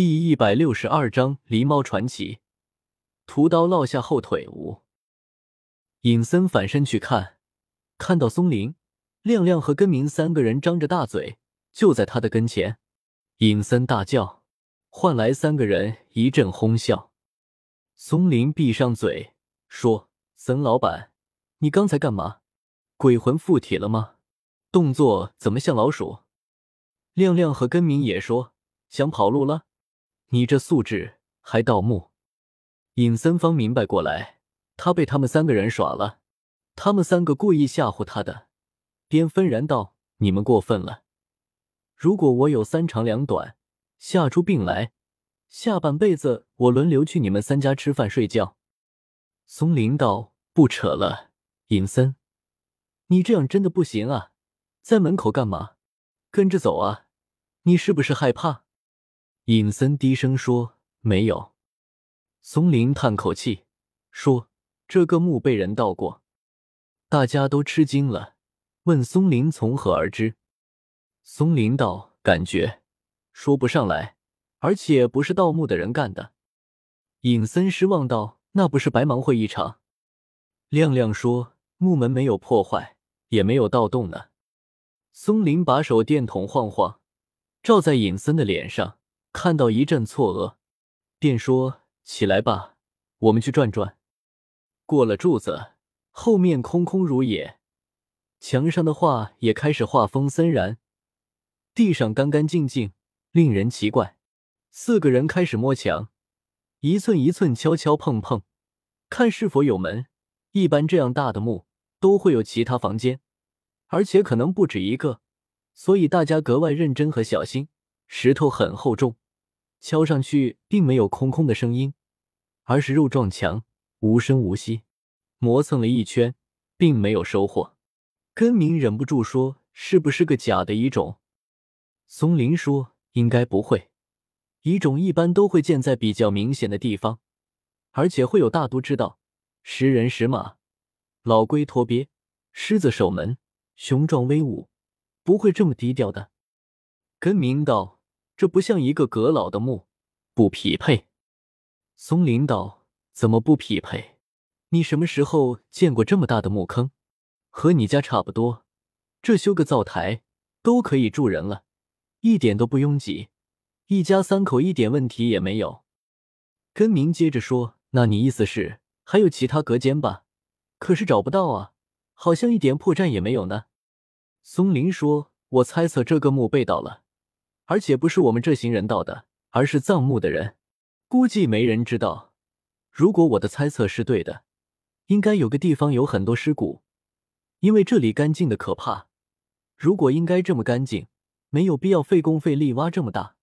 第一百六十二章狸猫传奇。屠刀落下后腿无。尹森反身去看，看到松林、亮亮和根明三个人张着大嘴，就在他的跟前。尹森大叫，换来三个人一阵哄笑。松林闭上嘴说：“森老板，你刚才干嘛？鬼魂附体了吗？动作怎么像老鼠？”亮亮和根明也说：“想跑路了。”你这素质还盗墓？尹森方明白过来，他被他们三个人耍了，他们三个故意吓唬他的。便愤然道：“你们过分了！如果我有三长两短，吓出病来，下半辈子我轮流去你们三家吃饭睡觉。”松林道：“不扯了，尹森，你这样真的不行啊！在门口干嘛？跟着走啊！你是不是害怕？”尹森低声说：“没有。”松林叹口气说：“这个墓被人盗过。”大家都吃惊了，问松林从何而知。松林道：“感觉说不上来，而且不是盗墓的人干的。”尹森失望道：“那不是白忙活一场？”亮亮说：“木门没有破坏，也没有盗洞呢。”松林把手电筒晃晃，照在尹森的脸上。看到一阵错愕，便说：“起来吧，我们去转转。”过了柱子，后面空空如也，墙上的画也开始画风森然，地上干干净净，令人奇怪。四个人开始摸墙，一寸一寸敲敲碰碰，看是否有门。一般这样大的墓都会有其他房间，而且可能不止一个，所以大家格外认真和小心。石头很厚重。敲上去并没有空空的声音，而是肉撞墙，无声无息。磨蹭了一圈，并没有收获。根明忍不住说：“是不是个假的遗种？”松林说：“应该不会，遗种一般都会建在比较明显的地方，而且会有大都知道，识人识马，老龟托鳖，狮子守门，雄壮威武，不会这么低调的。”根明道。这不像一个阁老的墓，不匹配。松林道：“怎么不匹配？你什么时候见过这么大的墓坑？和你家差不多。这修个灶台都可以住人了，一点都不拥挤，一家三口一点问题也没有。”根明接着说：“那你意思是还有其他隔间吧？可是找不到啊，好像一点破绽也没有呢。”松林说：“我猜测这个墓被盗了。”而且不是我们这行人盗的，而是葬墓的人。估计没人知道。如果我的猜测是对的，应该有个地方有很多尸骨，因为这里干净的可怕。如果应该这么干净，没有必要费工费力挖这么大。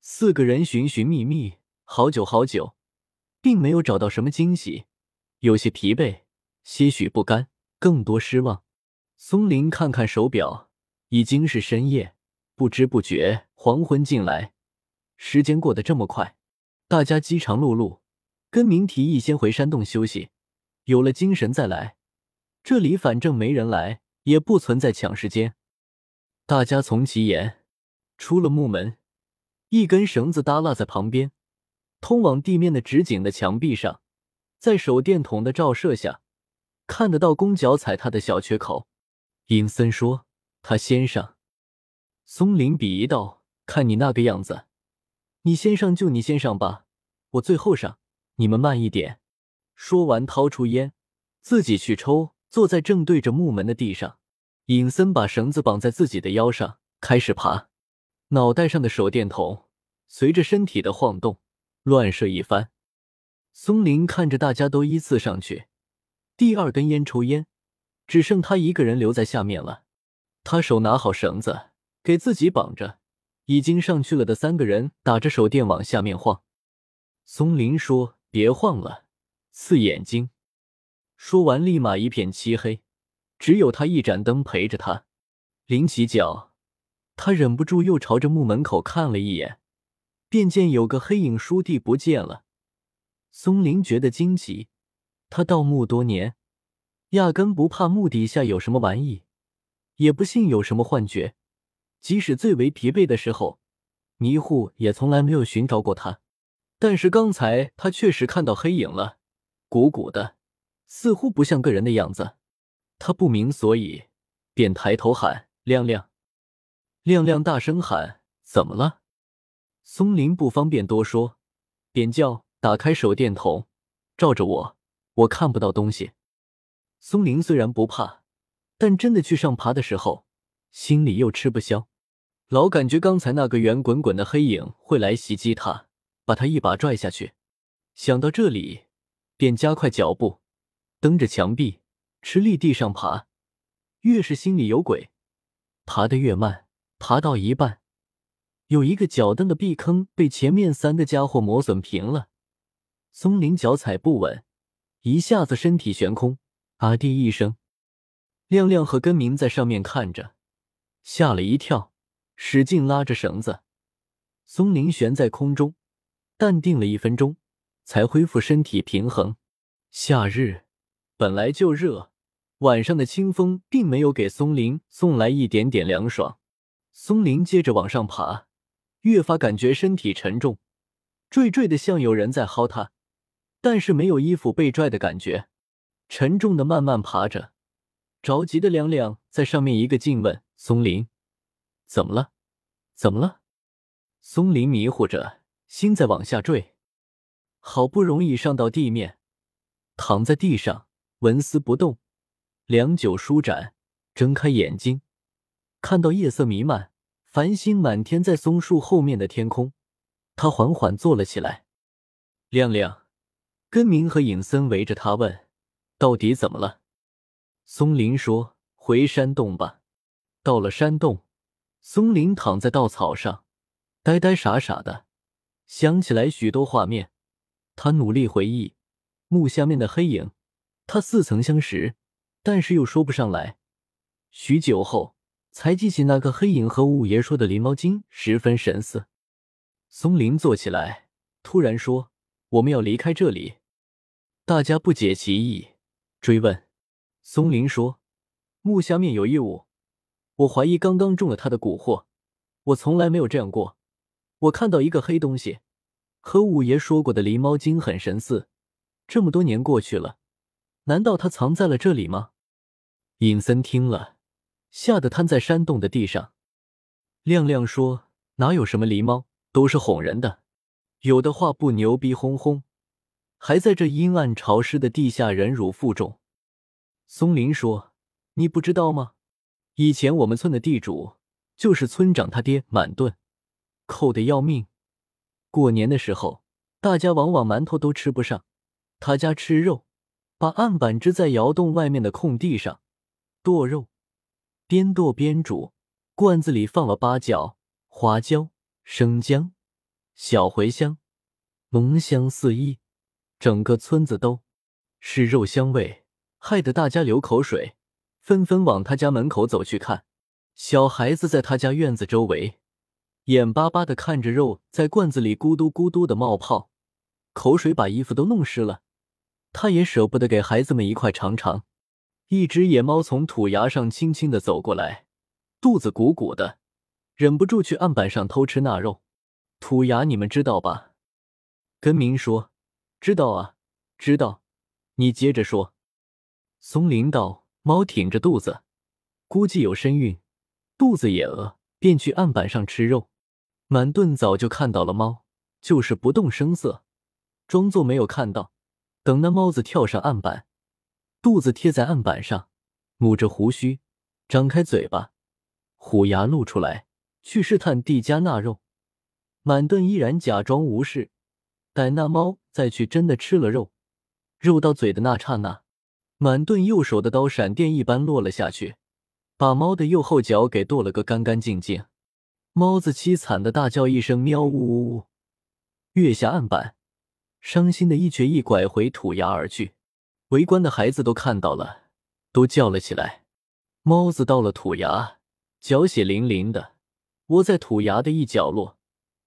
四个人寻寻觅觅好久好久，并没有找到什么惊喜，有些疲惫，些许不甘，更多失望。松林看看手表，已经是深夜。不知不觉，黄昏进来，时间过得这么快，大家饥肠辘辘。跟明提议先回山洞休息，有了精神再来。这里反正没人来，也不存在抢时间。大家从其言，出了木门，一根绳子耷拉在旁边，通往地面的直井的墙壁上，在手电筒的照射下，看得到弓脚踩踏的小缺口。尹森说：“他先上。”松林鄙夷道：“看你那个样子，你先上就你先上吧，我最后上，你们慢一点。”说完，掏出烟，自己去抽，坐在正对着木门的地上。尹森把绳子绑在自己的腰上，开始爬。脑袋上的手电筒随着身体的晃动乱射一番。松林看着大家都依次上去，第二根烟抽烟，只剩他一个人留在下面了。他手拿好绳子。给自己绑着，已经上去了的三个人打着手电往下面晃。松林说：“别晃了，刺眼睛。”说完，立马一片漆黑，只有他一盏灯陪着他。临起脚，他忍不住又朝着墓门口看了一眼，便见有个黑影倏地不见了。松林觉得惊奇，他盗墓多年，压根不怕墓底下有什么玩意，也不信有什么幻觉。即使最为疲惫的时候，迷糊也从来没有寻找过他，但是刚才他确实看到黑影了，鼓鼓的，似乎不像个人的样子。他不明所以，便抬头喊：“亮亮！”亮亮大声喊：“怎么了？”松林不方便多说，便叫：“打开手电筒，照着我，我看不到东西。”松林虽然不怕，但真的去上爬的时候，心里又吃不消，老感觉刚才那个圆滚滚的黑影会来袭击他，把他一把拽下去。想到这里，便加快脚步，蹬着墙壁，吃力地上爬。越是心里有鬼，爬得越慢。爬到一半，有一个脚蹬的壁坑被前面三个家伙磨损平了。松林脚踩不稳，一下子身体悬空，啊地一声。亮亮和根明在上面看着，吓了一跳，使劲拉着绳子。松林悬在空中，淡定了一分钟，才恢复身体平衡。夏日本来就热，晚上的清风并没有给松林送来一点点凉爽。松林接着往上爬，越发感觉身体沉重，坠坠的像有人在薅他，但是没有衣服被拽的感觉，沉重的慢慢爬着。着急的亮亮在上面一个劲问松林：“怎么了？怎么了？”松林迷糊着，心在往下坠。好不容易上到地面，躺在地上纹丝不动，良久舒展，睁开眼睛。看到夜色弥漫、繁星满天，在松树后面的天空，他缓缓坐了起来。亮亮、根明和尹森围着他问：“到底怎么了？”松林说：“回山洞吧。”到了山洞，松林躺在稻草上，呆呆傻傻的，想起来许多画面。他努力回忆木下面的黑影，他似曾相识，但是又说不上来。许久后。才记起那个黑影和五爷说的狸猫精十分神似。松林坐起来，突然说：“我们要离开这里。”大家不解其意，追问。松林说：“木下面有异物，我怀疑刚刚中了他的蛊惑。我从来没有这样过。我看到一个黑东西，和五爷说过的狸猫精很神似。这么多年过去了，难道他藏在了这里吗？”尹森听了。吓得瘫在山洞的地上。亮亮说：“哪有什么狸猫，都是哄人的。有的话不牛逼哄哄，还在这阴暗潮湿的地下忍辱负重。”松林说：“你不知道吗？以前我们村的地主就是村长他爹满盾，抠得要命。过年的时候，大家往往馒头都吃不上，他家吃肉，把案板支在窑洞外面的空地上剁肉。”边剁边煮，罐子里放了八角、花椒、生姜、小茴香，浓香四溢，整个村子都是肉香味，害得大家流口水，纷纷往他家门口走去看。小孩子在他家院子周围，眼巴巴的看着肉在罐子里咕嘟咕嘟的冒泡，口水把衣服都弄湿了，他也舍不得给孩子们一块尝尝。一只野猫从土崖上轻轻的走过来，肚子鼓鼓的，忍不住去案板上偷吃那肉。土崖你们知道吧？根明说：“知道啊，知道。”你接着说。松林道：“猫挺着肚子，估计有身孕，肚子也饿，便去案板上吃肉。满顿早就看到了猫，就是不动声色，装作没有看到。等那猫子跳上案板。”肚子贴在案板上，捂着胡须，张开嘴巴，虎牙露出来，去试探地家那肉。满顿依然假装无视，待那猫再去真的吃了肉，肉到嘴的那刹那，满顿右手的刀闪电一般落了下去，把猫的右后脚给剁了个干干净净。猫子凄惨的大叫一声“喵呜呜呜”，跃下案板，伤心的一瘸一拐回土崖而去。围观的孩子都看到了，都叫了起来。猫子到了土崖，脚血淋淋的，窝在土崖的一角落，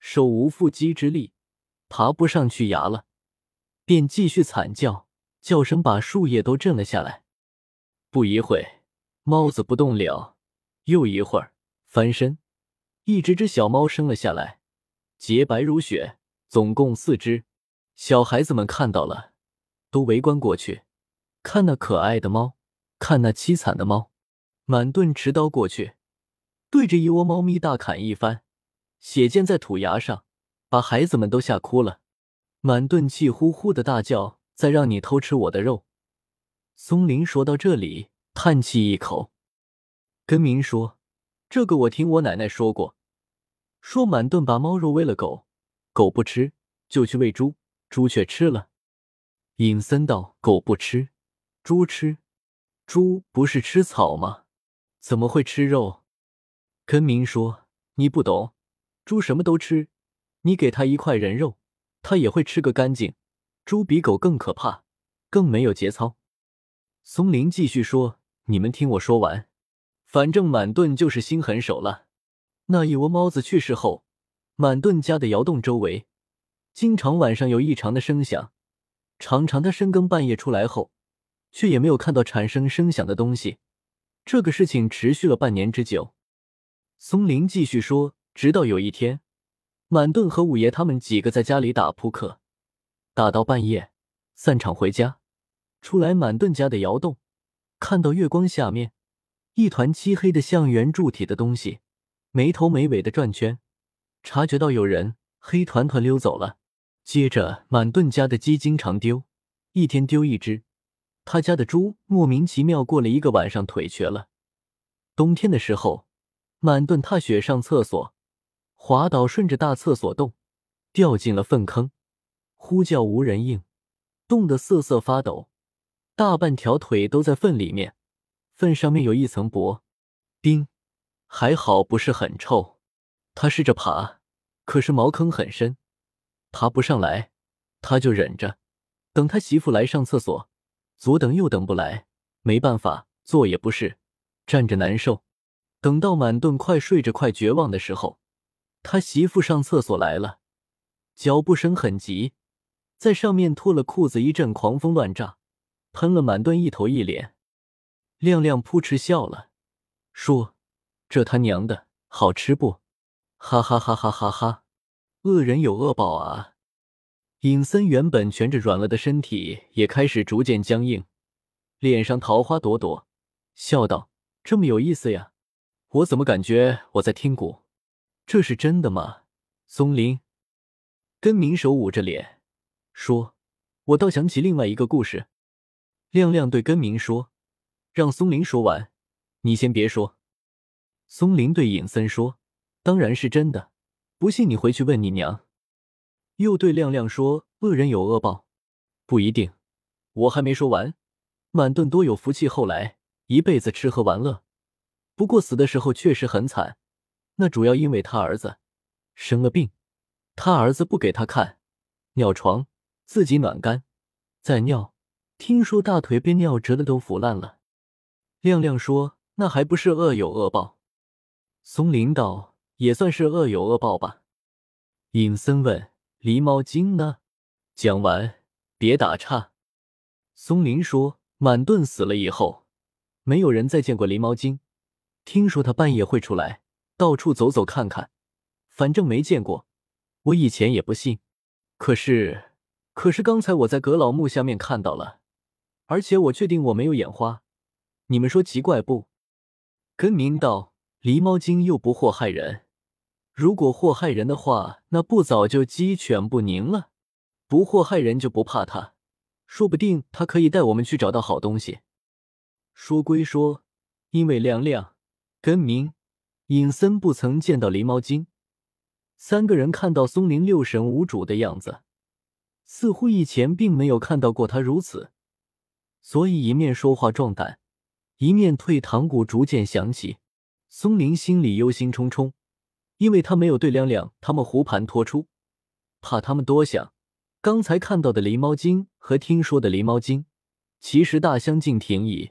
手无缚鸡之力，爬不上去崖了，便继续惨叫，叫声把树叶都震了下来。不一会，猫子不动了，又一会儿翻身，一只只小猫生了下来，洁白如雪，总共四只。小孩子们看到了，都围观过去，看那可爱的猫，看那凄惨的猫。满盾持刀过去，对着一窝猫咪大砍一番，血溅在土崖上，把孩子们都吓哭了。满盾气呼呼的大叫：“再让你偷吃我的肉！”松林说到这里，叹气一口。根明说：“这个我听我奶奶说过，说满顿把猫肉喂了狗，狗不吃，就去喂猪，猪却吃了。”尹森道：“狗不吃，猪吃，猪不是吃草吗？”怎么会吃肉？根明说：“你不懂，猪什么都吃，你给它一块人肉，它也会吃个干净。猪比狗更可怕，更没有节操。”松林继续说：“你们听我说完，反正满顿就是心狠手辣。那一窝猫子去世后，满顿家的窑洞周围，经常晚上有异常的声响，常常他深更半夜出来后，却也没有看到产生声响的东西。”这个事情持续了半年之久。松林继续说：“直到有一天，满顿和五爷他们几个在家里打扑克，打到半夜，散场回家，出来满顿家的窑洞，看到月光下面一团漆黑的像圆柱体的东西，没头没尾的转圈，察觉到有人，黑团团溜走了。接着，满顿家的鸡经常丢，一天丢一只。”他家的猪莫名其妙过了一个晚上腿瘸了。冬天的时候，满顿踏雪上厕所，滑倒顺着大厕所洞掉进了粪坑，呼叫无人应，冻得瑟瑟发抖，大半条腿都在粪里面，粪上面有一层薄冰，还好不是很臭。他试着爬，可是茅坑很深，爬不上来，他就忍着，等他媳妇来上厕所。左等右等不来，没办法，坐也不是，站着难受。等到满顿快睡着、快绝望的时候，他媳妇上厕所来了，脚步声很急，在上面脱了裤子，一阵狂风乱炸，喷了满顿一头一脸。亮亮扑哧笑了，说：“这他娘的好吃不？”哈哈哈哈哈哈！恶人有恶报啊！尹森原本蜷着软了的身体也开始逐渐僵硬，脸上桃花朵朵，笑道：“这么有意思呀？我怎么感觉我在听鼓？这是真的吗？”松林跟明手捂着脸说：“我倒想起另外一个故事。”亮亮对根明说：“让松林说完，你先别说。”松林对尹森说：“当然是真的，不信你回去问你娘。”又对亮亮说：“恶人有恶报，不一定。我还没说完。满顿多有福气，后来一辈子吃喝玩乐，不过死的时候确实很惨。那主要因为他儿子生了病，他儿子不给他看尿床，自己暖干再尿，听说大腿被尿折的都腐烂了。”亮亮说：“那还不是恶有恶报？”松林道：“也算是恶有恶报吧。”尹森问。狸猫精呢？讲完，别打岔。松林说：“满顿死了以后，没有人再见过狸猫精。听说他半夜会出来，到处走走看看。反正没见过，我以前也不信。可是，可是刚才我在阁老墓下面看到了，而且我确定我没有眼花。你们说奇怪不？”根明道：“狸猫精又不祸害人。”如果祸害人的话，那不早就鸡犬不宁了？不祸害人就不怕他，说不定他可以带我们去找到好东西。说归说，因为亮亮、根明、尹森不曾见到狸猫精，三个人看到松林六神无主的样子，似乎以前并没有看到过他如此，所以一面说话壮胆，一面退堂鼓逐渐响起。松林心里忧心忡忡。因为他没有对亮亮他们胡盘托出，怕他们多想。刚才看到的狸猫精和听说的狸猫精，其实大相径庭矣。